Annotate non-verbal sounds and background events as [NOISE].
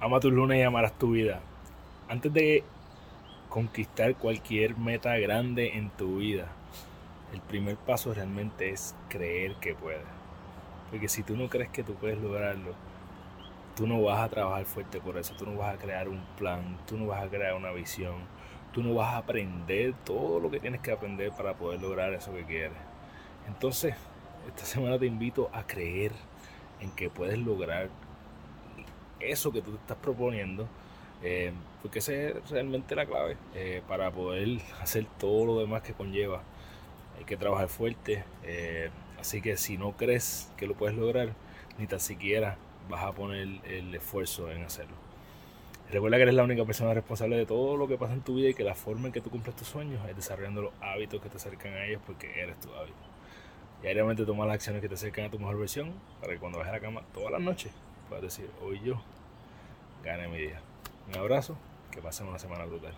Ama tus lunes y amarás tu vida. Antes de conquistar cualquier meta grande en tu vida, el primer paso realmente es creer que puedes. Porque si tú no crees que tú puedes lograrlo, tú no vas a trabajar fuerte por eso, tú no vas a crear un plan, tú no vas a crear una visión, tú no vas a aprender todo lo que tienes que aprender para poder lograr eso que quieres. Entonces, esta semana te invito a creer en que puedes lograr eso que tú te estás proponiendo, eh, porque esa es realmente la clave eh, para poder [LAUGHS] hacer todo lo demás que conlleva. Hay que trabajar fuerte, eh, así que si no crees que lo puedes lograr, ni tan siquiera vas a poner el esfuerzo en hacerlo. Recuerda que eres la única persona responsable de todo lo que pasa en tu vida y que la forma en que tú cumples tus sueños es desarrollando los hábitos que te acercan a ellos porque eres tu hábito. Diariamente toma las acciones que te acercan a tu mejor versión para que cuando bajes a la cama todas las noches puedas decir, hoy yo gane mi día. Un abrazo, que pasen una semana brutal.